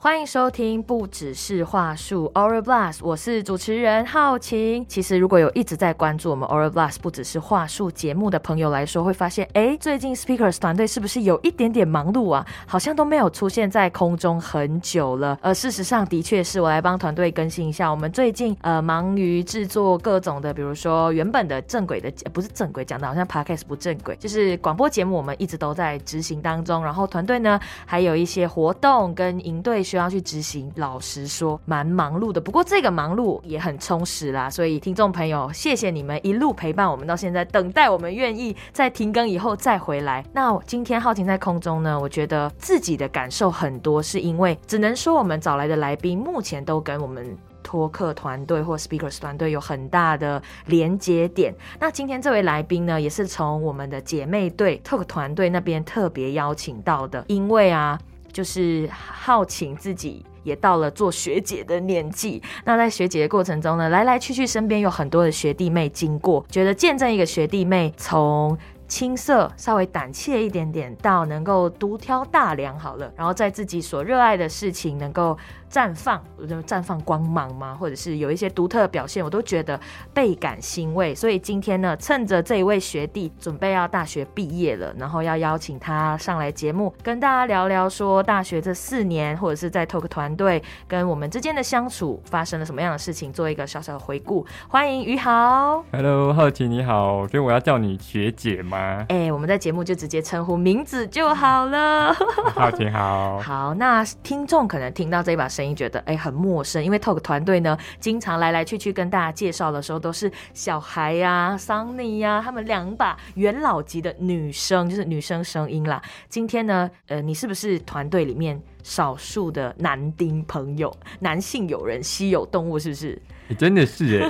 欢迎收听，不只是话术 o r a Blast，我是主持人浩晴。其实如果有一直在关注我们 o r a Blast 不只是话术节目的朋友来说，会发现，哎，最近 Speakers 团队是不是有一点点忙碌啊？好像都没有出现在空中很久了。而事实上，的确是我来帮团队更新一下。我们最近呃忙于制作各种的，比如说原本的正轨的，不是正轨讲的好像 Podcast 不正轨，就是广播节目，我们一直都在执行当中。然后团队呢，还有一些活动跟营队。需要去执行，老实说蛮忙碌的。不过这个忙碌也很充实啦，所以听众朋友，谢谢你们一路陪伴我们到现在，等待我们愿意在停更以后再回来。那今天浩晴在空中呢，我觉得自己的感受很多，是因为只能说我们找来的来宾目前都跟我们托客团队或 speakers 团队有很大的连接点。那今天这位来宾呢，也是从我们的姐妹队 talk 团队那边特别邀请到的，因为啊。就是好请自己也到了做学姐的年纪，那在学姐的过程中呢，来来去去身边有很多的学弟妹经过，觉得见证一个学弟妹从青涩稍微胆怯一点点，到能够独挑大梁好了，然后在自己所热爱的事情能够。绽放，就绽放光芒吗？或者是有一些独特的表现，我都觉得倍感欣慰。所以今天呢，趁着这一位学弟准备要大学毕业了，然后要邀请他上来节目，跟大家聊聊说大学这四年，或者是在 Talk 团队跟我们之间的相处发生了什么样的事情，做一个小小的回顾。欢迎于豪，Hello，好奇你好，所以我要叫你学姐吗？哎，我们在节目就直接称呼名字就好了。好挺好，好，那听众可能听到这一把。声音觉得哎很陌生，因为 Talk 团队呢，经常来来去去跟大家介绍的时候都是小孩呀、Sunny 呀，他们两把元老级的女生，就是女生声音啦。今天呢，呃，你是不是团队里面少数的男丁朋友、男性友人、稀有动物？是不是？你真的是哎。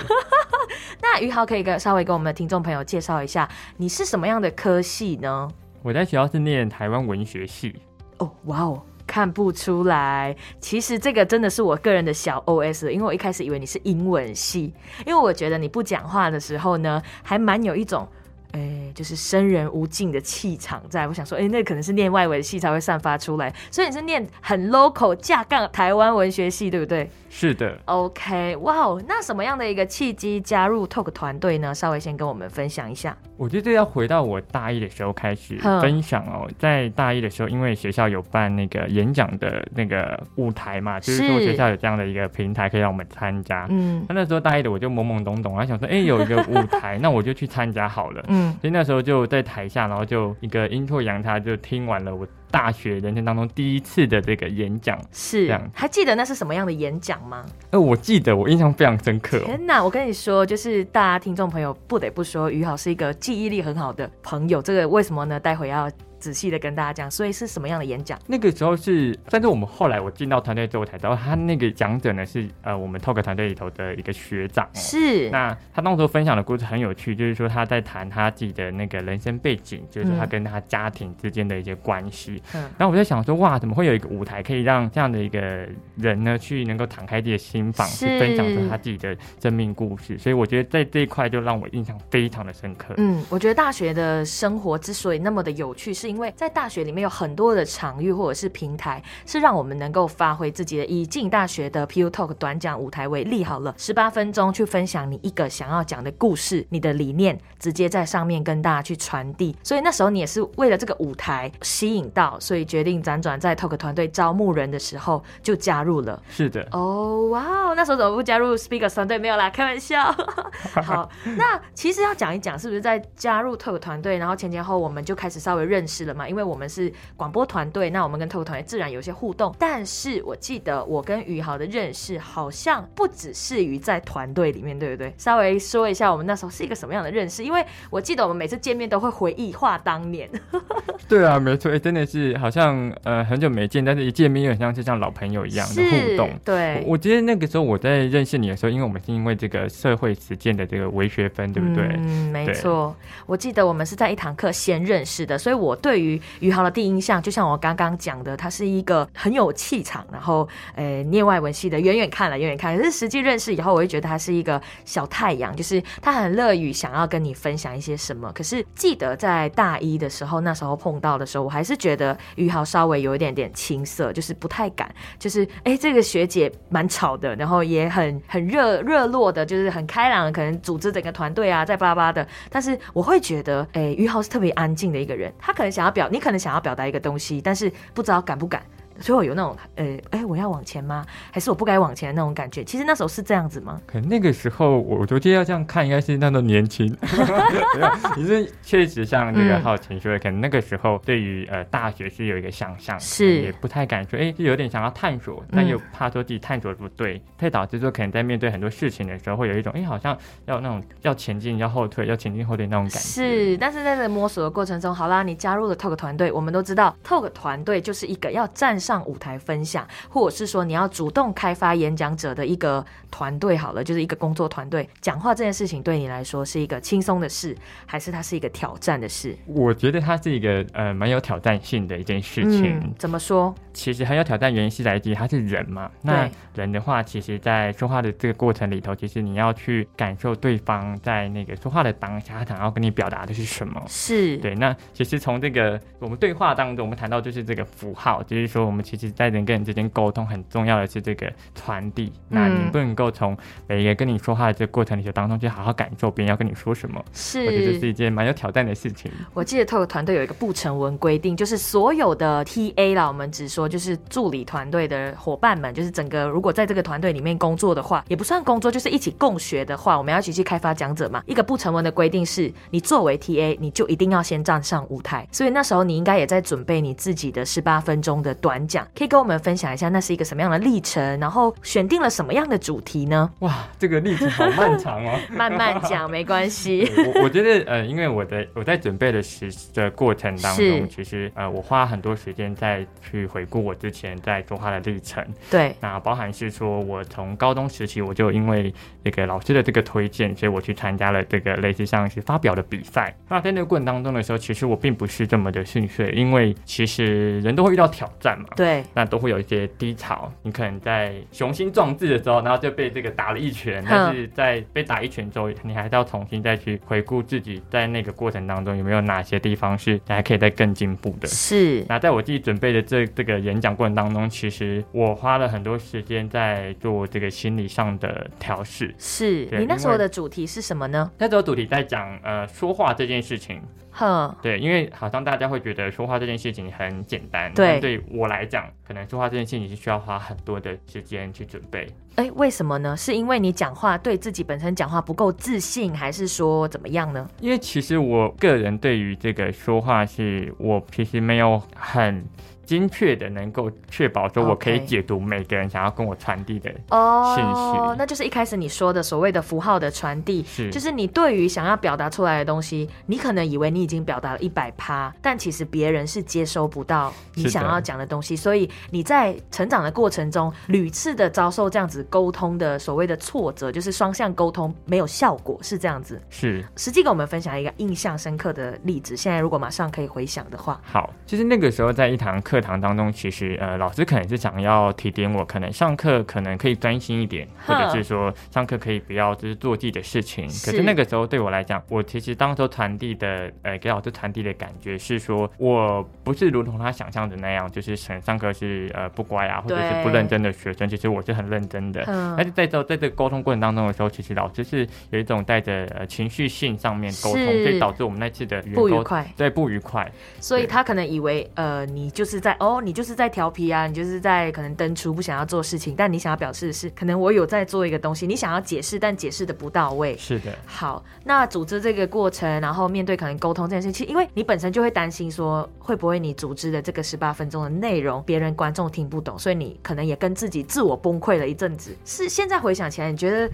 那于豪可以跟稍微跟我们的听众朋友介绍一下，你是什么样的科系呢？我在学校是念台湾文学系。哦，哇哦。看不出来，其实这个真的是我个人的小 O S，因为我一开始以为你是英文系，因为我觉得你不讲话的时候呢，还蛮有一种。哎，就是生人无尽的气场，在我想说，哎，那可能是念外文系才会散发出来，所以你是念很 local 架杠台湾文学系，对不对？是的。OK，哇哦，那什么样的一个契机加入 Talk 团队呢？稍微先跟我们分享一下。我觉得要回到我大一的时候开始分享哦，在大一的时候，因为学校有办那个演讲的那个舞台嘛，就是说学校有这样的一个平台可以让我们参加。嗯，那那时候大一的我就懵懵懂懂，然后想说，哎，有一个舞台，那我就去参加好了。嗯。所以那时候就在台下，然后就一个阴错阳差就听完了我大学人生当中第一次的这个演讲，是这样。还记得那是什么样的演讲吗？呃，我记得，我印象非常深刻。天哪！我跟你说，就是大家听众朋友不得不说，于好是一个记忆力很好的朋友。这个为什么呢？待会要。仔细的跟大家讲，所以是什么样的演讲？那个时候是，但是我们后来我进到团队之后才知道，他那个讲者呢是呃我们 Talk 团队里头的一个学长。是。那他当时分享的故事很有趣，就是说他在谈他自己的那个人生背景，就是他跟他家庭之间的一些关系。嗯。然后我在想说，哇，怎么会有一个舞台可以让这样的一个人呢，去能够敞开自己的心房，去分享出他自己的生命故事？所以我觉得在这一块就让我印象非常的深刻。嗯，我觉得大学的生活之所以那么的有趣，是。因为在大学里面有很多的场域或者是平台，是让我们能够发挥自己的。以进大学的 Pu Talk 短讲舞台为例，好了，十八分钟去分享你一个想要讲的故事，你的理念，直接在上面跟大家去传递。所以那时候你也是为了这个舞台吸引到，所以决定辗转在 Talk 团队招募人的时候就加入了。是的。哦，哇，那时候怎么不加入 Speaker 团队？没有啦，开玩笑。好，那其实要讲一讲，是不是在加入 Talk 团队，然后前前后我们就开始稍微认识。是了嘛？因为我们是广播团队，那我们跟特务团队自然有些互动。但是我记得我跟宇豪的认识好像不只是于在团队里面，对不对？稍微说一下我们那时候是一个什么样的认识？因为我记得我们每次见面都会回忆话当年。对啊，没错，真的是好像呃很久没见，但是一见面又很像是像老朋友一样的互动。对，我记得那个时候我在认识你的时候，因为我们是因为这个社会实践的这个微学分，对不对？嗯，没错。我记得我们是在一堂课先认识的，所以我对。对于宇豪的第一印象，就像我刚刚讲的，他是一个很有气场，然后呃，念外文系的，远远看了，远远看，可是实际认识以后，我会觉得他是一个小太阳，就是他很乐于想要跟你分享一些什么。可是记得在大一的时候，那时候碰到的时候，我还是觉得宇豪稍微有一点点青涩，就是不太敢，就是哎，这个学姐蛮吵的，然后也很很热热络的，就是很开朗，可能组织整个团队啊，在巴拉巴的。但是我会觉得，哎，宇豪是特别安静的一个人，他可能想要表，你可能想要表达一个东西，但是不知道敢不敢。所以我有那种，呃，哎，我要往前吗？还是我不该往前的那种感觉？其实那时候是这样子吗？可能那个时候，我觉得要这样看，应该是那种年轻。其实确实像这个浩晴说的，可能那个时候对于呃大学是有一个想象，是也不太敢说，哎，就有点想要探索，但又怕说自己探索不对，会导致说可能在面对很多事情的时候，会有一种，哎，好像要那种要前进要后退，要前进后退那种感觉。是，但是在这个摸索的过程中，好啦，你加入了 Talk 团队，我们都知道 Talk 团队就是一个要站。上舞台分享，或者是说你要主动开发演讲者的一个团队，好了，就是一个工作团队。讲话这件事情对你来说是一个轻松的事，还是它是一个挑战的事？我觉得它是一个呃蛮有挑战性的一件事情。怎么说？其实很有挑战，原因是来自于他是人嘛。那人的话，其实在说话的这个过程里头，其实你要去感受对方在那个说话的当下，他想要跟你表达的是什么。是对。那其实从这个我们对话当中，我们谈到就是这个符号，就是说我们。其实，在人跟人之间沟通很重要的是这个传递。那你不能够从每一个跟你说话的这个过程里头当中，去好好感受别人要跟你说什么。是，我觉得是一件蛮有挑战的事情。我记得 Talk 团队有一个不成文规定，就是所有的 TA 啦，我们只说就是助理团队的伙伴们，就是整个如果在这个团队里面工作的话，也不算工作，就是一起共学的话，我们要一起去开发讲者嘛。一个不成文的规定是，你作为 TA，你就一定要先站上舞台。所以那时候你应该也在准备你自己的十八分钟的短讲。可以跟我们分享一下，那是一个什么样的历程？然后选定了什么样的主题呢？哇，这个历程好漫长哦。慢慢讲没关系。我我觉得呃，因为我的我在准备的时的过程当中，其实呃，我花很多时间在去回顾我之前在说话的历程。对，那包含是说我从高中时期我就因为这个老师的这个推荐，所以我去参加了这个类似像是发表的比赛。那在那个过程当中的时候，其实我并不是这么的顺遂，因为其实人都会遇到挑战嘛。对。那都会有一些低潮，你可能在雄心壮志的时候，然后就被这个打了一拳，但是在被打一拳之后，你还是要重新再去回顾自己在那个过程当中有没有哪些地方是还可以再更进步的。是。那在我自己准备的这这个演讲过程当中，其实我花了很多时间在做这个心理上的调试。是你那时候的主题是什么呢？那时候主题在讲呃说话这件事情。哼，对，因为好像大家会觉得说话这件事情很简单，对，对我来讲，可能说话这件事情是需要花很多的时间去准备。哎，为什么呢？是因为你讲话对自己本身讲话不够自信，还是说怎么样呢？因为其实我个人对于这个说话，是我其实没有很。精确的能够确保说，我可以解读每个人想要跟我传递的信息，哦那就是一开始你说的所谓的符号的传递，是。就是你对于想要表达出来的东西，你可能以为你已经表达了一百趴，但其实别人是接收不到你想要讲的东西，所以你在成长的过程中屡次的遭受这样子沟通的所谓的挫折，就是双向沟通没有效果，是这样子。是，实际给我们分享一个印象深刻的例子，现在如果马上可以回想的话，好，就是那个时候在一堂课。课堂当中，其实呃，老师可能是想要提点我，可能上课可能可以专心一点，或者是说上课可以不要就是做自己的事情。可是那个时候对我来讲，我其实当时传递的呃给老师传递的感觉是说，我不是如同他想象的那样，就是上上课是呃不乖啊，或者是不认真的学生。其实我是很认真的。但是在这在这个沟通过程当中的时候，其实老师是有一种带着呃情绪性上面沟通，所以导致我们那次的不愉快，对不愉快。所以他可能以为呃你就是在。哦，你就是在调皮啊，你就是在可能登出不想要做事情，但你想要表示的是，可能我有在做一个东西，你想要解释，但解释的不到位。是的。好，那组织这个过程，然后面对可能沟通这件事情，因为你本身就会担心说，会不会你组织的这个十八分钟的内容，别人观众听不懂，所以你可能也跟自己自我崩溃了一阵子。是现在回想起来，你觉得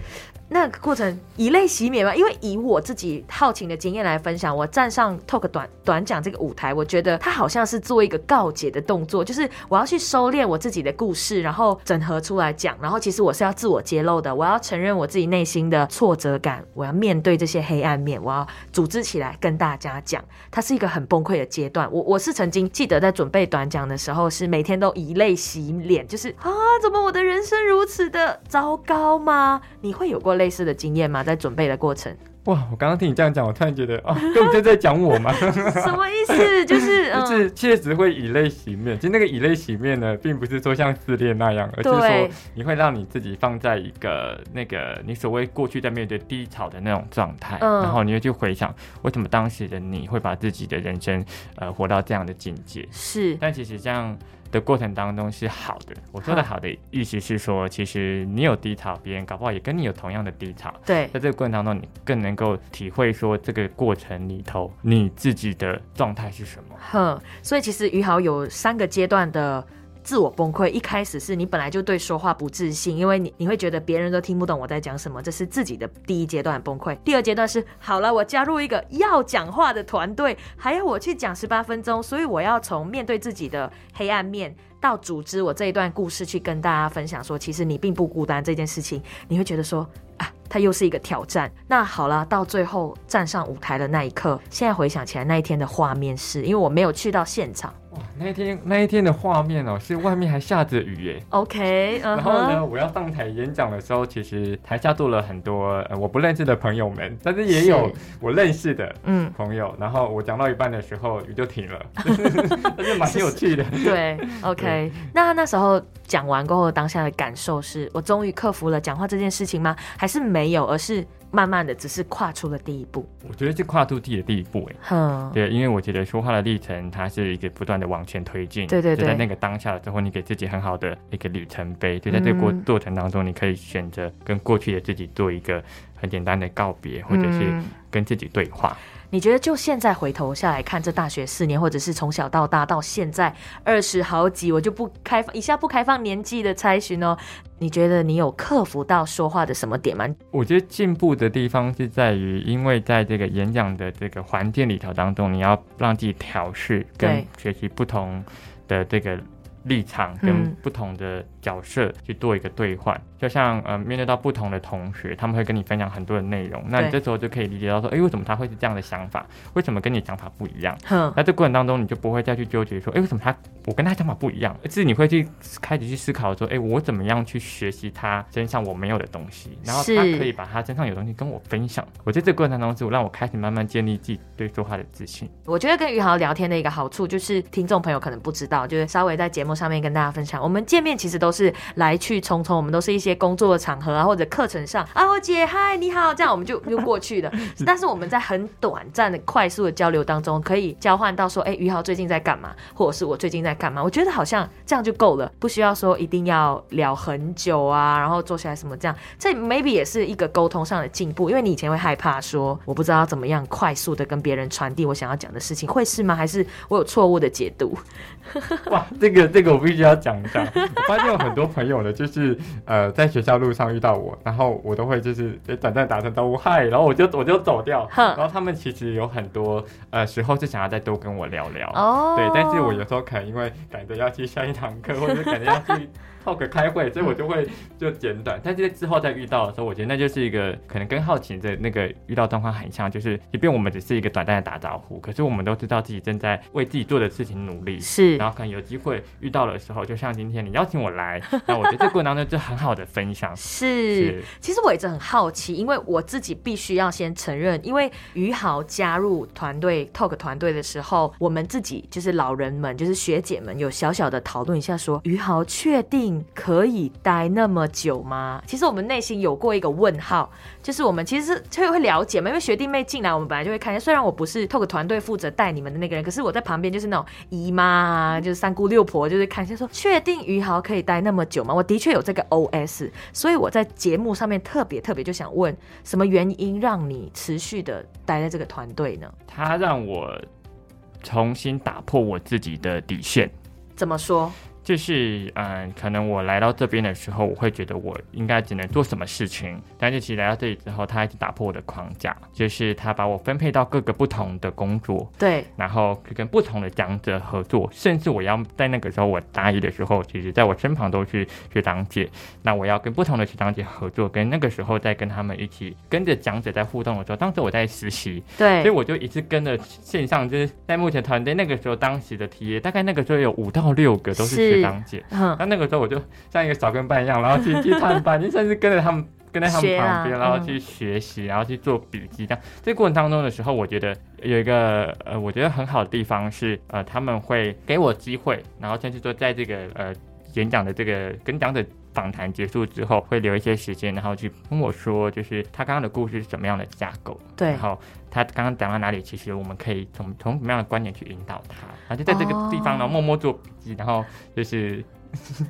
那个过程以泪洗面吗？因为以我自己好奇的经验来分享，我站上 talk 短短讲这个舞台，我觉得它好像是做一个告解的动作，就是我要去收敛我自己的故事，然后整合出来讲。然后其实我是要自我揭露的，我要承认我自己内心的挫折感，我要面对这些黑暗面，我要组织起来跟大家讲。它是一个很崩溃的阶段。我我是曾经记得在准备短讲的时候，是每天都以泪洗脸，就是啊，怎么我的人生如此的糟糕吗？你会有过类似的经验吗？在准备的过程？哇！我刚刚听你这样讲，我突然觉得啊，根本就在讲我嘛。什么意思？就是 就是确实会以泪洗面。其实那个以泪洗面呢，并不是说像失恋那样，而是说你会让你自己放在一个那个你所谓过去在面对低潮的那种状态，然后你会去回想为什么当时的你会把自己的人生呃活到这样的境界。是，但其实这样。的过程当中是好的，我说的好的意思是说，其实你有低潮，别人搞不好也跟你有同样的低潮。对，在这个过程当中，你更能够体会说这个过程里头你自己的状态是什么。哼，所以其实于豪有三个阶段的。自我崩溃，一开始是你本来就对说话不自信，因为你你会觉得别人都听不懂我在讲什么，这是自己的第一阶段崩溃。第二阶段是好了，我加入一个要讲话的团队，还要我去讲十八分钟，所以我要从面对自己的黑暗面到组织我这一段故事去跟大家分享，说其实你并不孤单这件事情，你会觉得说啊，它又是一个挑战。那好了，到最后站上舞台的那一刻，现在回想起来那一天的画面是，因为我没有去到现场。那一天那一天的画面哦，是外面还下着雨耶。OK，然后呢，我要上台演讲的时候，其实台下坐了很多呃我不认识的朋友们，但是也有我认识的嗯朋友。然后我讲到一半的时候，雨就停了，但是蛮有趣的。对，OK。那那时候讲完过后，当下的感受是我终于克服了讲话这件事情吗？还是没有，而是？慢慢的，只是跨出了第一步。我觉得是跨出自己的第一步，哎，对，因为我觉得说话的历程，它是一个不断的往前推进。对对对，在那个当下了之后，你给自己很好的一个里程碑。就在这个过过程当中，你可以选择跟过去的自己做一个很简单的告别，或者是跟自己对话。你觉得就现在回头下来看这大学四年，或者是从小到大到现在二十好几，我就不开放以下不开放年纪的猜询哦。你觉得你有克服到说话的什么点吗？我觉得进步的地方是在于，因为在这个演讲的这个环境里头当中，你要让自己调试跟学习不同的这个立场跟不同的角色去做一个兑换。就像呃，面对到不同的同学，他们会跟你分享很多的内容，那你这时候就可以理解到说，哎，为什么他会是这样的想法？为什么跟你想法不一样？那这过程当中，你就不会再去纠结说，哎，为什么他我跟他想法不一样？而是你会去开始去思考说，哎，我怎么样去学习他身上我没有的东西，然后他可以把他身上有东西跟我分享。我在这个过程当中，我让我开始慢慢建立自己对说话的自信。我觉得跟宇豪聊天的一个好处，就是听众朋友可能不知道，就是稍微在节目上面跟大家分享，我们见面其实都是来去匆匆，我们都是一些工作的场合。啊，或者课程上啊，我姐嗨，你好，这样我们就就过去了。但是我们在很短暂的、快速的交流当中，可以交换到说，哎，于豪最近在干嘛，或者是我最近在干嘛？我觉得好像这样就够了，不需要说一定要聊很久啊，然后坐下来什么这样。这 maybe 也是一个沟通上的进步，因为你以前会害怕说，我不知道怎么样快速的跟别人传递我想要讲的事情，会是吗？还是我有错误的解读？哇，这个这个我必须要讲一下。我发现有很多朋友呢，就是呃，在学校路上遇到我，然后我都会就是短暂打声招呼嗨，然后我就我就走掉。然后他们其实有很多呃时候是想要再多跟我聊聊。哦。对，但是我有时候可能因为赶着要去下一堂课，或者赶着要去。Talk 开会，所以我就会就简短。但是之后再遇到的时候，我觉得那就是一个可能跟好奇的那个遇到状况很像，就是即便我们只是一个短暂的打招呼，可是我们都知道自己正在为自己做的事情努力。是，然后可能有机会遇到的时候，就像今天你邀请我来，那我觉得这过程当中就很好的分享。是，其实我一直很好奇，因为我自己必须要先承认，因为于豪加入团队 talk 团队的时候，我们自己就是老人们，就是学姐们有小小的讨论一下，说于豪确定。可以待那么久吗？其实我们内心有过一个问号，就是我们其实是会了解嘛，因为学弟妹进来，我们本来就会看见。虽然我不是透过团队负责带你们的那个人，可是我在旁边就是那种姨妈啊，就是三姑六婆，就是看一下说，确定于豪可以待那么久吗？我的确有这个 OS，所以我在节目上面特别特别就想问，什么原因让你持续的待在这个团队呢？他让我重新打破我自己的底线。怎么说？就是嗯，可能我来到这边的时候，我会觉得我应该只能做什么事情，但是其实来到这里之后，他一直打破我的框架，就是他把我分配到各个不同的工作，对，然后跟不同的讲者合作，甚至我要在那个时候我大一的时候，其实在我身旁都是学长姐，那我要跟不同的学长姐合作，跟那个时候在跟他们一起跟着讲者在互动的时候，当时我在实习，对，所以我就一直跟着线上，就是在目前团队那个时候当时的 T A，大概那个时候有五到六个都是。学长姐，那那个时候我就像一个小跟班一样，然后去去探班，就甚至跟着他们，跟在他们旁边，然后去学习，然后去做笔记。这样，这过程当中的时候，我觉得有一个呃，我觉得很好的地方是，呃，他们会给我机会，然后甚至说在这个呃演讲的这个跟讲者访谈结束之后，会留一些时间，然后去跟我说，就是他刚刚的故事是怎么样的架构，对，然后。他刚刚讲到哪里？其实我们可以从从什么样的观点去引导他，然后就在这个地方，然后默默做笔记，然后就是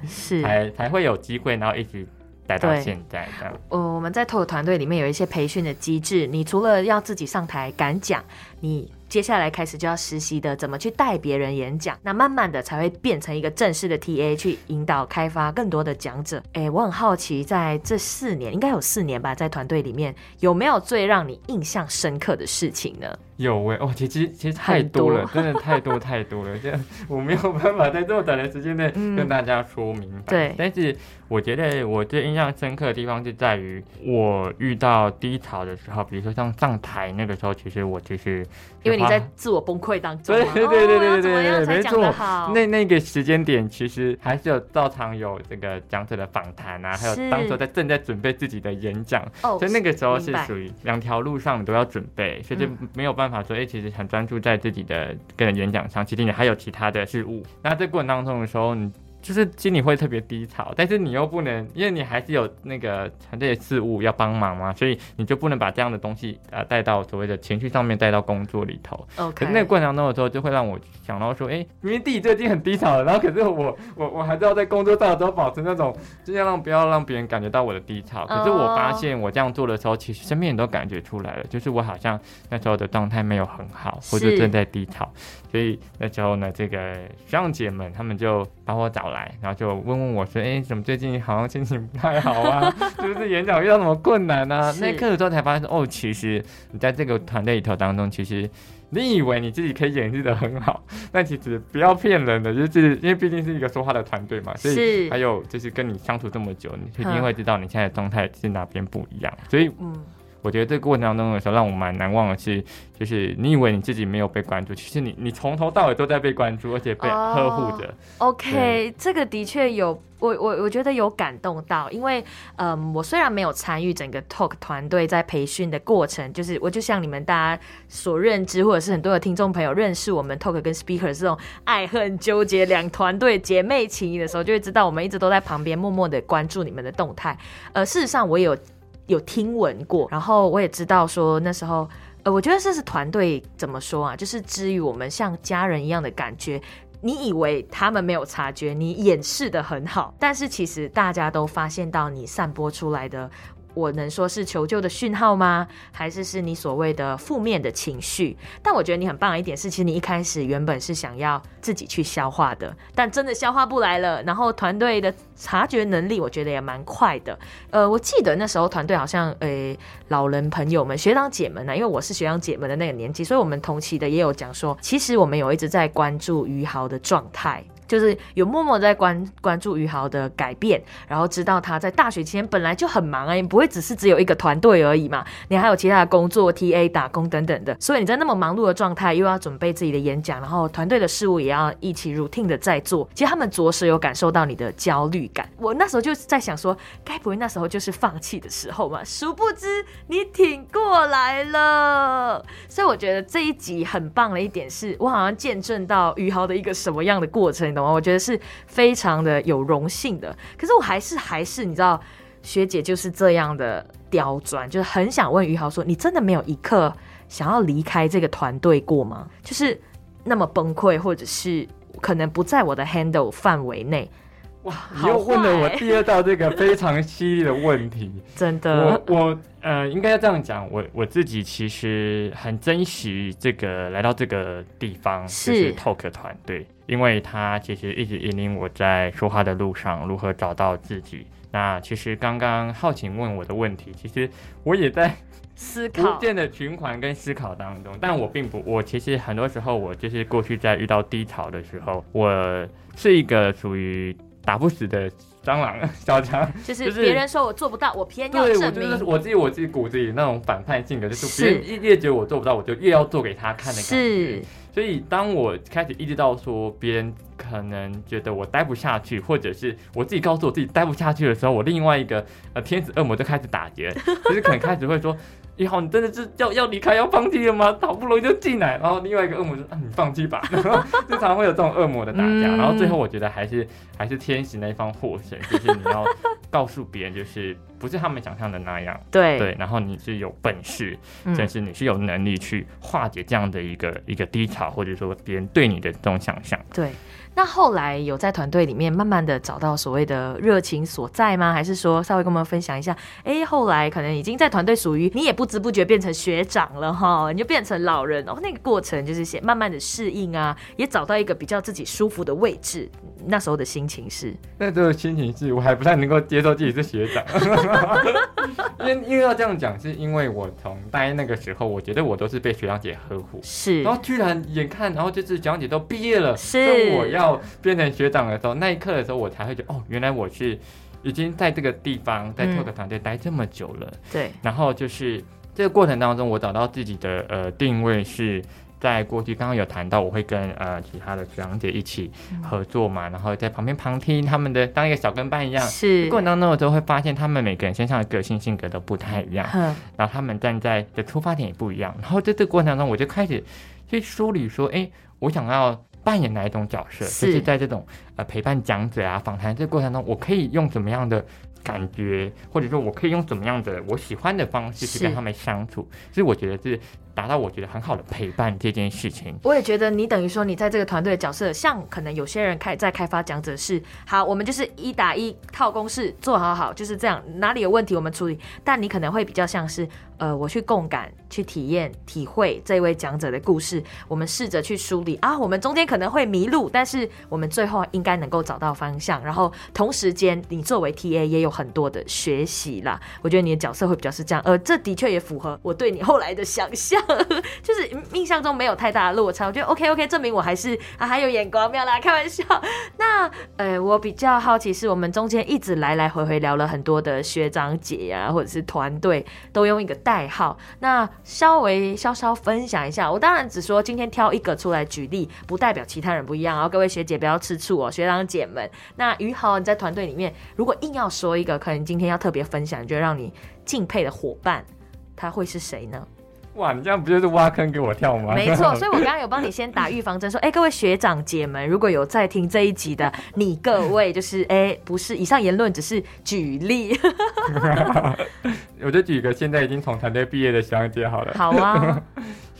是 才才会有机会，然后一直待到现在这样。呃，我们在 TOK 团队里面有一些培训的机制，你除了要自己上台敢讲，你。接下来开始就要实习的，怎么去带别人演讲？那慢慢的才会变成一个正式的 TA，去引导开发更多的讲者。哎，我很好奇，在这四年，应该有四年吧，在团队里面有没有最让你印象深刻的事情呢？有哎，哦，其实其实太多了，真的太多太多了，这样我没有办法在这么短的时间内跟大家说明白。对，但是我觉得我最印象深刻的地方就在于我遇到低潮的时候，比如说像上台那个时候，其实我其实因为你在自我崩溃当中，对对对对对对对，没错。那那个时间点其实还是有照常有这个讲者的访谈啊，还有当时在正在准备自己的演讲，所以那个时候是属于两条路上你都要准备，所以就没有办。办法说，哎，其实很专注在自己的个人演讲上，其实你还有其他的事物。那在过程当中的时候，你。就是心里会特别低潮，但是你又不能，因为你还是有那个团队的事务要帮忙嘛，所以你就不能把这样的东西啊带到所谓的情绪上面，带到工作里头。OK。可是那个过程当中的时候，就会让我想到说，哎，明明自己最近很低潮了，然后可是我我我还是要在工作上的时候保持那种，尽量让不要让别人感觉到我的低潮。可是我发现我这样做的时候，其实身边人都感觉出来了，就是我好像那时候的状态没有很好，或者正在低潮。所以那时候呢，这个学长姐们他们就把我找来，然后就问问我说：“哎，怎么最近好像心情不太好啊？是不是演讲遇到什么困难啊？” 那课的时候才发现，哦，其实你在这个团队里头当中，其实你以为你自己可以演绎的很好，但其实不要骗人的，就是因为毕竟是一个说话的团队嘛，所以还有就是跟你相处这么久，你一定会知道你现在的状态是哪边不一样。所以，嗯。我觉得这个过程当中的时候，让我蛮难忘的是，就是你以为你自己没有被关注，其实你你从头到尾都在被关注，而且被呵护着。OK，这个的确有我我我觉得有感动到，因为嗯，我虽然没有参与整个 Talk 团队在培训的过程，就是我就像你们大家所认知，或者是很多的听众朋友认识我们 Talk 跟 Speaker 这种爱恨纠结两团队姐妹情谊的时候，就会知道我们一直都在旁边默默的关注你们的动态。呃，事实上我有。有听闻过，然后我也知道说那时候，呃，我觉得这是团队怎么说啊？就是之于我们像家人一样的感觉。你以为他们没有察觉，你掩饰的很好，但是其实大家都发现到你散播出来的。我能说是求救的讯号吗？还是是你所谓的负面的情绪？但我觉得你很棒的一点是，其实你一开始原本是想要自己去消化的，但真的消化不来了。然后团队的察觉能力，我觉得也蛮快的。呃，我记得那时候团队好像，呃，老人朋友们、学长姐们呢，因为我是学长姐们的那个年纪，所以我们同期的也有讲说，其实我们有一直在关注于豪的状态。就是有默默在关关注宇豪的改变，然后知道他在大学期间本来就很忙啊，你不会只是只有一个团队而已嘛，你还有其他的工作、TA 打工等等的，所以你在那么忙碌的状态，又要准备自己的演讲，然后团队的事务也要一起 routine 的在做，其实他们着实有感受到你的焦虑感。我那时候就在想说，该不会那时候就是放弃的时候嘛？殊不知你挺过来了，所以我觉得这一集很棒的一点是，我好像见证到于豪的一个什么样的过程。我觉得是非常的有荣幸的。可是我还是还是你知道，学姐就是这样的刁钻，就是很想问于豪说：“你真的没有一刻想要离开这个团队过吗？就是那么崩溃，或者是可能不在我的 handle 范围内，哇，你又问了我第二道这个非常犀利的问题，真的。我我呃，应该要这样讲，我我自己其实很珍惜这个来到这个地方，就是 Talk 团队，因为他其实一直引领我在说话的路上，如何找到自己。那其实刚刚浩晴问我的问题，其实我也在思 考、逐渐的循环跟思考当中，但我并不，我其实很多时候，我就是过去在遇到低潮的时候，我是一个属于。打不死的蟑螂，小强就是别人说我做不到，我偏要证明。我就是我自己，我自己骨子里那种反叛性格，就是别人越觉得我做不到，我就越要做给他看的感觉。所以当我开始意识到说别人可能觉得我待不下去，或者是我自己告诉我自己待不下去的时候，我另外一个呃天使恶魔就开始打劫，就是可能开始会说。一号，你真的是要要离开要放弃了吗？好不容易就进来，然后另外一个恶魔说：“啊，你放弃吧。”然后经常会有这种恶魔的打架，然后最后我觉得还是还是天使那一方获胜，就是你要告诉别人，就是不是他们想象的那样。对对，然后你是有本事，但是你是有能力去化解这样的一个一个低潮，或者说别人对你的这种想象。对。那后来有在团队里面慢慢的找到所谓的热情所在吗？还是说稍微跟我们分享一下？哎，后来可能已经在团队属于你也不知不觉变成学长了哈，你就变成老人哦。那个过程就是先慢慢的适应啊，也找到一个比较自己舒服的位置。那时候的心情是？那时候心情是我还不太能够接受自己是学长，因为因为要这样讲，是因为我从大一那个时候，我觉得我都是被学长姐呵护，是，然后居然眼看，然后就是学长姐都毕业了，是，我要。变成学长的时候，那一刻的时候，我才会觉得，哦，原来我是已经在这个地方，在 Talk 团队待这么久了。对。然后就是这个过程当中，我找到自己的呃定位是在过去，刚刚有谈到，我会跟呃其他的学长姐一起合作嘛，然后在旁边旁听他们的，当一个小跟班一样。是。过程当中，我就会发现他们每个人身上的个性性格都不太一样，然后他们站在的出发点也不一样。然后在这个过程当中，我就开始去梳理说，哎，我想要。扮演哪一种角色？就是在这种呃陪伴讲者啊访谈这个过程中，我可以用怎么样的感觉，或者说我可以用怎么样的我喜欢的方式去跟他们相处。所以我觉得是。达到我觉得很好的陪伴这件事情，我也觉得你等于说你在这个团队的角色，像可能有些人开在开发讲者是好，我们就是一打一套公式做好好就是这样，哪里有问题我们处理。但你可能会比较像是呃，我去共感、去体验、体会这位讲者的故事，我们试着去梳理啊，我们中间可能会迷路，但是我们最后应该能够找到方向。然后同时间，你作为 TA 也有很多的学习啦。我觉得你的角色会比较是这样，呃，这的确也符合我对你后来的想象。就是印象中没有太大的落差，我觉得 OK OK，证明我还是啊还有眼光，没有啦，开玩笑。那呃，我比较好奇是我们中间一直来来回回聊了很多的学长姐啊，或者是团队都用一个代号。那稍微稍稍分享一下，我当然只说今天挑一个出来举例，不代表其他人不一样。然后各位学姐不要吃醋哦，学长姐们。那于豪你在团队里面，如果硬要说一个，可能今天要特别分享，就让你敬佩的伙伴，他会是谁呢？哇，你这样不就是挖坑给我跳吗？没错，所以我刚刚有帮你先打预防针，说，哎，各位学长姐们，如果有在听这一集的，你各位就是，哎，不是，以上言论只是举例。我就举个现在已经从团队毕业的学长姐好了。好啊。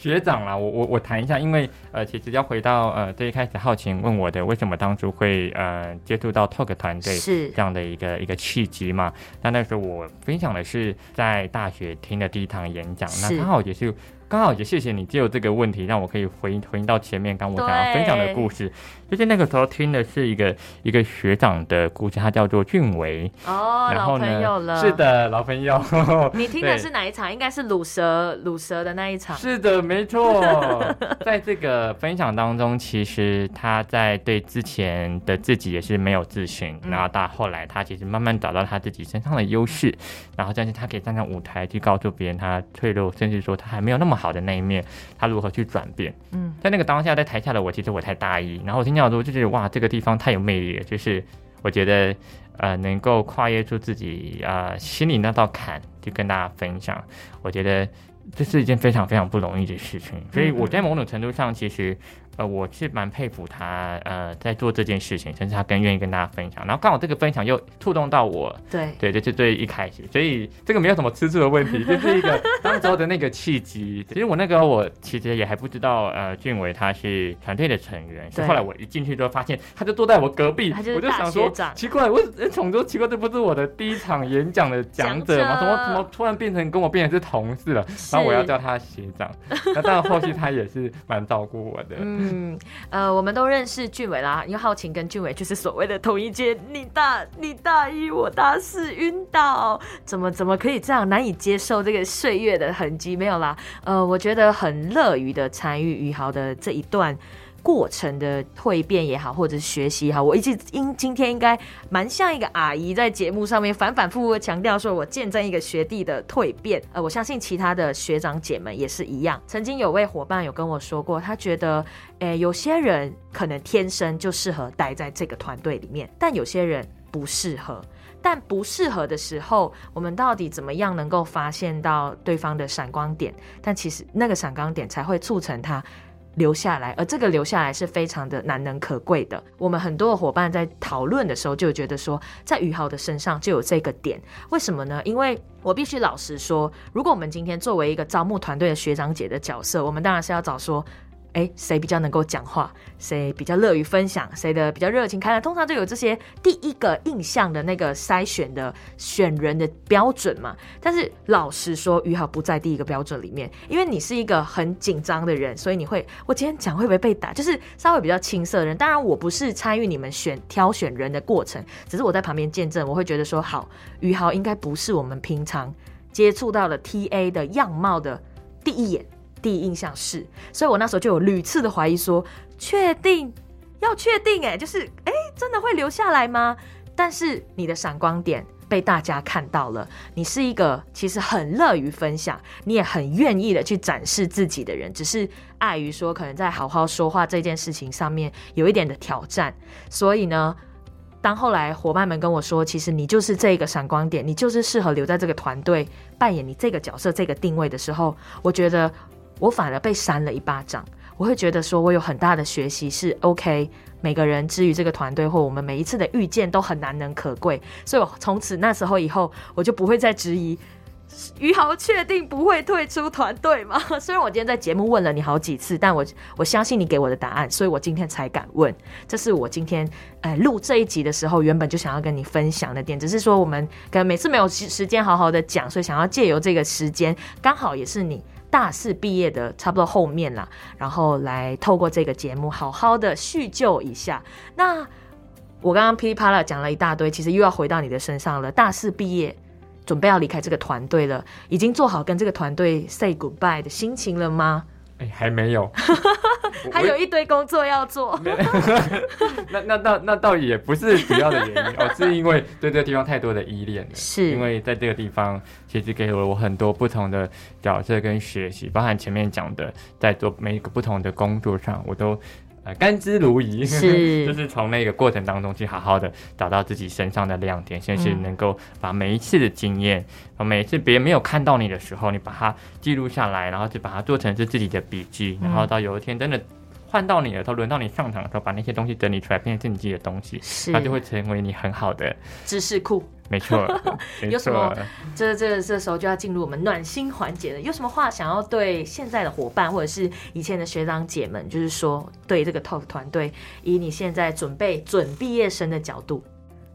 学长啦，我我我谈一下，因为呃，其实要回到呃最一开始浩晴问我的，为什么当初会呃接触到 Talk 团队是这样的一个一个契机嘛？那那时候我分享的是在大学听的第一堂演讲，那刚好也是。刚好也谢谢你，借由这个问题，让我可以回回应到前面刚我想要分享的故事。就是那个时候听的是一个一个学长的故事，他叫做俊维哦，老朋友了，是的，老朋友。你听的是哪一场？应该是鲁蛇鲁蛇的那一场。是的，没错。在这个分享当中，其实他在对之前的自己也是没有自信，然后到后来他其实慢慢找到他自己身上的优势，然后但是他可以站上舞台去告诉别人他脆弱，甚至说他还没有那么。好的那一面，他如何去转变？嗯，在那个当下，在台下的我，其实我太大意，然后我听到说，就是哇，这个地方太有魅力了，就是我觉得呃，能够跨越出自己啊心里那道坎，就跟大家分享，我觉得这是一件非常非常不容易的事情。所以我在某种程度上，其实呃，我是蛮佩服他，呃，在做这件事情，甚至他更愿意跟大家分享。然后刚好这个分享又触动到我，对对，就是最一开始，所以这个没有什么吃醋的问题，就是一个当时候的那个契机。其实我那个我其实也还不知道，呃，俊伟他是团队的成员，是后来我一进去之后发现，他就坐在我隔壁，我就想说奇怪，我总说奇怪，这不是我的第一场演讲的讲者吗？怎么怎么突然变成跟我变成是同事了？然后我要叫他学长，那当然后续他也是蛮照顾我的。嗯，嗯呃，我们都认识俊伟啦，因为浩晴跟俊伟就是所谓的同一届，你大你大一，我大四，晕倒，怎么怎么可以这样难以接受这个岁月的痕迹？没有啦，呃，我觉得很乐于的参与宇豪的这一段。过程的蜕变也好，或者是学习也好，我一直应今天应该蛮像一个阿姨在节目上面反反复复强调说，我见证一个学弟的蜕变。呃，我相信其他的学长姐们也是一样。曾经有位伙伴有跟我说过，他觉得，诶，有些人可能天生就适合待在这个团队里面，但有些人不适合。但不适合的时候，我们到底怎么样能够发现到对方的闪光点？但其实那个闪光点才会促成他。留下来，而这个留下来是非常的难能可贵的。我们很多的伙伴在讨论的时候，就觉得说，在宇豪的身上就有这个点。为什么呢？因为我必须老实说，如果我们今天作为一个招募团队的学长姐的角色，我们当然是要找说。哎，谁比较能够讲话？谁比较乐于分享？谁的比较热情开朗？通常就有这些第一个印象的那个筛选的选人的标准嘛。但是老实说，于豪不在第一个标准里面，因为你是一个很紧张的人，所以你会，我今天讲会不会被打？就是稍微比较青涩的人。当然，我不是参与你们选挑选人的过程，只是我在旁边见证。我会觉得说，好，于豪应该不是我们平常接触到的 T A 的样貌的第一眼。第一印象是，所以我那时候就有屡次的怀疑说，确定要确定哎，就是哎，真的会留下来吗？但是你的闪光点被大家看到了，你是一个其实很乐于分享，你也很愿意的去展示自己的人，只是碍于说可能在好好说话这件事情上面有一点的挑战，所以呢，当后来伙伴们跟我说，其实你就是这个闪光点，你就是适合留在这个团队扮演你这个角色这个定位的时候，我觉得。我反而被扇了一巴掌，我会觉得说，我有很大的学习是 OK。每个人之于这个团队，或我们每一次的遇见都很难能可贵，所以我从此那时候以后，我就不会再质疑于豪确定不会退出团队吗？虽然我今天在节目问了你好几次，但我我相信你给我的答案，所以我今天才敢问。这是我今天呃录这一集的时候，原本就想要跟你分享的点，只是说我们可能每次没有时时间好好的讲，所以想要借由这个时间，刚好也是你。大四毕业的差不多后面啦，然后来透过这个节目好好的叙旧一下。那我刚刚噼里啪啦讲了一大堆，其实又要回到你的身上了。大四毕业，准备要离开这个团队了，已经做好跟这个团队 say goodbye 的心情了吗？哎，还没有，还有一堆工作要做。那那那那倒也不是主要的原因哦，是因为对这个地方太多的依恋了。是因为在这个地方，其实给了我很多不同的角色跟学习，包含前面讲的，在做每一个不同的工作上，我都。呃，甘之如饴，是，就是从那个过程当中去好好的找到自己身上的亮点，先是能够把每一次的经验，每一次别人没有看到你的时候，你把它记录下来，然后就把它做成是自己的笔记，然后到有一天真的。换到你的时候轮到你上场的时候，把那些东西整理出来，变成你自己的东西，它就会成为你很好的知识库。没错，有什么？这这这时候就要进入我们暖心环节了。有什么话想要对现在的伙伴，或者是以前的学长姐们，就是说对这个 Talk 团队，以你现在准备准毕业生的角度。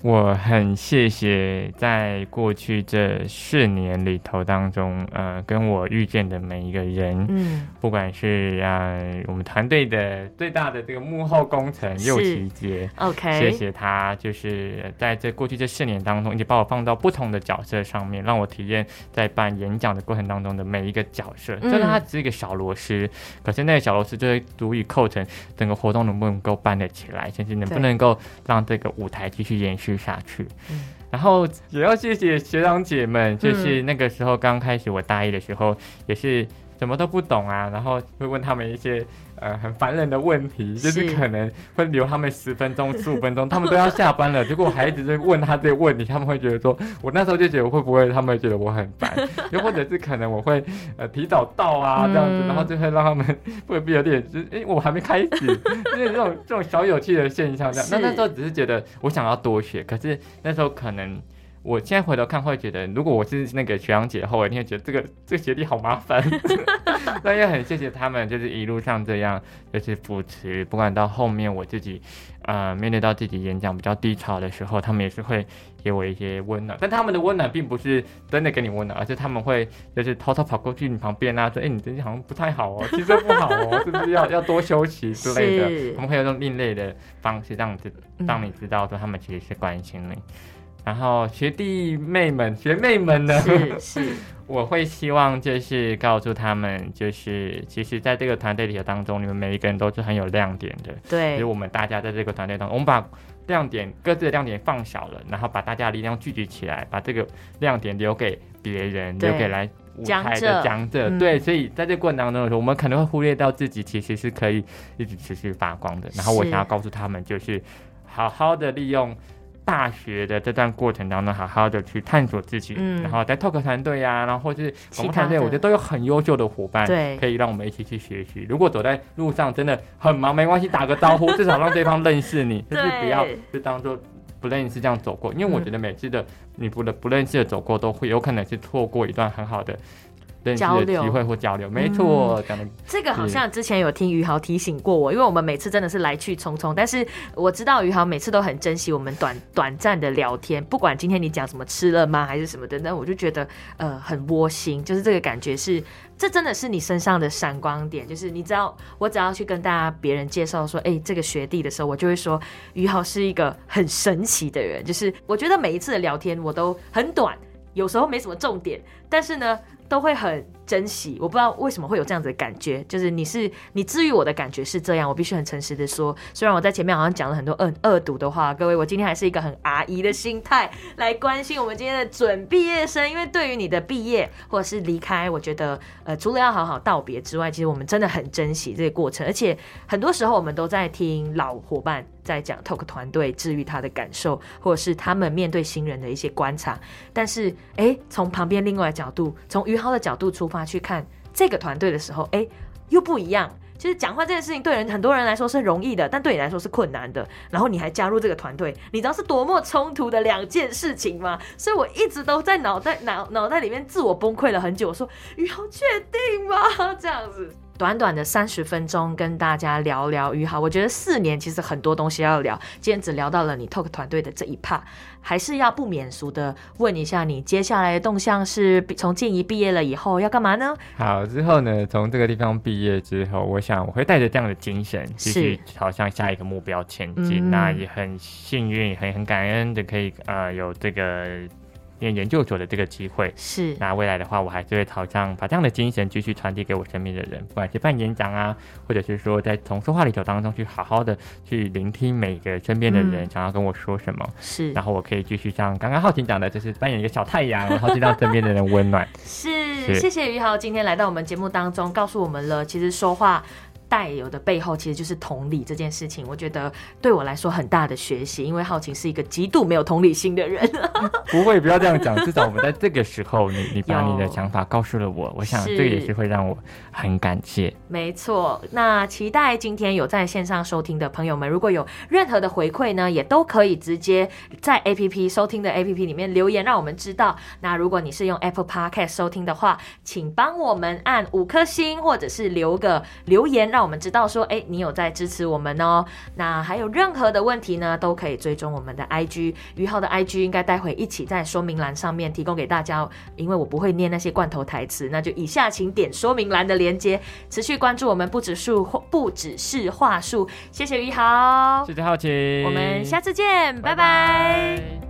我很谢谢在过去这四年里头当中，呃，跟我遇见的每一个人，嗯，不管是啊我们团队的最大的这个幕后工程右奇杰，OK，谢谢他，就是在这过去这四年当中，一直把我放到不同的角色上面，让我体验在办演讲的过程当中的每一个角色。虽然他只是一个小螺丝，可是那个小螺丝就会足以构成整个活动能不能够办得起来，甚至能不能够让这个舞台继续延续。下去，然后也要谢谢学长姐们，就是那个时候刚开始我大一的时候，也是什么都不懂啊，然后会问他们一些呃很烦人的问题，就是可能会留他们十分钟、十五分钟，他们都要下班了，结果我还一直在问他这些问题，他们会觉得说，我那时候就觉得会不会他们觉得我很烦，又或者是可能我会呃提早到啊这样子，然后就会让他们会不会有点就是哎我还没开始，就是这种这种小有趣的现象这样。那那时候只是觉得我想要多学，可是那时候可能。我现在回头看，会觉得如果我是那个学长姐的话，我一定会觉得这个这个学弟好麻烦。那也很谢谢他们，就是一路上这样就是扶持，不管到后面我自己呃面对到自己演讲比较低潮的时候，他们也是会给我一些温暖。但他们的温暖并不是真的给你温暖，而是他们会就是偷偷跑过去你旁边啊，说：“哎，你最近好像不太好哦，气色不好哦，是不是 要要多休息之类的？”他们会有种另类的方式让知让你知道说他们其实是关心你。然后学弟妹们、学妹们呢？是是，我会希望就是告诉他们，就是其实在这个团队里当中，你们每一个人都是很有亮点的。对，所以我们大家在这个团队当中，我们把亮点各自的亮点放小了，然后把大家的力量聚集起来，把这个亮点留给别人，留给来舞台的讲者。对，所以在这过程当中的时候，我们可能会忽略到自己其实是可以一直持续发光的。然后我想要告诉他们，就是好好的利用。大学的这段过程当中，好好的去探索自己，然后在 Talk 团队呀，然后或是广播团队，我觉得都有很优秀的伙伴，对，可以让我们一起去学习。如果走在路上真的很忙，没关系，打个招呼，至少让对方认识你，就是不要就当做不认识这样走过。因为我觉得每次的你不不认识的走过，都会有可能是错过一段很好的。交流机会或交流，没错，讲的这个好像之前有听于豪提醒过我，因为我们每次真的是来去匆匆，但是我知道于豪每次都很珍惜我们短短暂的聊天，不管今天你讲什么吃了吗还是什么的，那我就觉得呃很窝心，就是这个感觉是，这真的是你身上的闪光点，就是你知道我只要去跟大家别人介绍说，哎，这个学弟的时候，我就会说于豪是一个很神奇的人，就是我觉得每一次的聊天我都很短，有时候没什么重点，但是呢。都会很珍惜，我不知道为什么会有这样子的感觉，就是你是你治愈我的感觉是这样，我必须很诚实的说，虽然我在前面好像讲了很多恶恶毒的话，各位，我今天还是一个很阿姨的心态来关心我们今天的准毕业生，因为对于你的毕业或者是离开，我觉得呃，除了要好好道别之外，其实我们真的很珍惜这个过程，而且很多时候我们都在听老伙伴在讲 Talk 团队治愈他的感受，或者是他们面对新人的一些观察，但是哎，从旁边另外角度，从于浩的角度出发去看这个团队的时候，哎，又不一样。其实讲话这件事情对人很多人来说是容易的，但对你来说是困难的。然后你还加入这个团队，你知道是多么冲突的两件事情吗？所以我一直都在脑袋脑脑袋里面自我崩溃了很久。我说：“宇豪，确定吗？”这样子。短短的三十分钟跟大家聊聊于好，我觉得四年其实很多东西要聊，今天只聊到了你 Talk 团队的这一 part，还是要不免俗的问一下你接下来的动向是从静怡毕业了以后要干嘛呢？好，之后呢，从这个地方毕业之后，我想我会带着这样的精神继续朝向下一个目标前进。那也很幸运，很很感恩的可以呃有这个。念研究所的这个机会是，那未来的话，我还是会朝向把这样的精神继续传递给我身边的人，不管是办演讲啊，或者是说在从说话里头当中去好好的去聆听每个身边的人想要跟我说什么，是，然后我可以继续像刚刚浩晴讲的，就是扮演一个小太阳，然后去让身边的人温暖。是，谢谢于豪今天来到我们节目当中，告诉我们了其实说话。带有的背后其实就是同理这件事情，我觉得对我来说很大的学习，因为浩晴是一个极度没有同理心的人。不会，不要这样讲。至少我们在这个时候，你你把你的想法告诉了我，我想这个也是会让我很感谢。没错，那期待今天有在线上收听的朋友们，如果有任何的回馈呢，也都可以直接在 A P P 收听的 A P P 里面留言，让我们知道。那如果你是用 Apple Podcast 收听的话，请帮我们按五颗星，或者是留个留言让。让我们知道说，哎，你有在支持我们哦。那还有任何的问题呢，都可以追踪我们的 IG 于浩的 IG，应该待会一起在说明栏上面提供给大家。因为我不会念那些罐头台词，那就以下请点说明栏的连接，持续关注我们不止数不只是话术。谢谢于豪，谢谢好奇，我们下次见，拜拜。